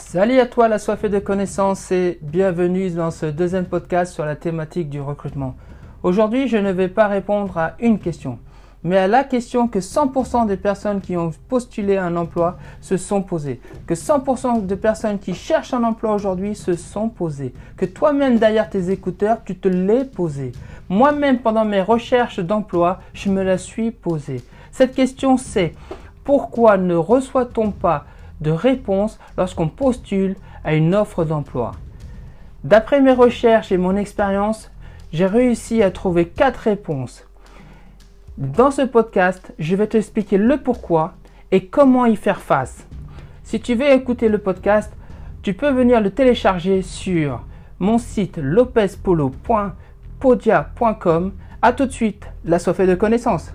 Salut à toi la soif de connaissances et bienvenue dans ce deuxième podcast sur la thématique du recrutement. Aujourd'hui, je ne vais pas répondre à une question, mais à la question que 100% des personnes qui ont postulé un emploi se sont posées, que 100% de personnes qui cherchent un emploi aujourd'hui se sont posées, que toi-même derrière tes écouteurs, tu te l'es posé. Moi-même, pendant mes recherches d'emploi, je me la suis posée. Cette question c'est pourquoi ne reçoit-on pas de réponse lorsqu'on postule à une offre d'emploi. D'après mes recherches et mon expérience, j'ai réussi à trouver quatre réponses. Dans ce podcast, je vais t'expliquer le pourquoi et comment y faire face. Si tu veux écouter le podcast, tu peux venir le télécharger sur mon site lopezpolo.podia.com. A tout de suite, la soif de connaissances.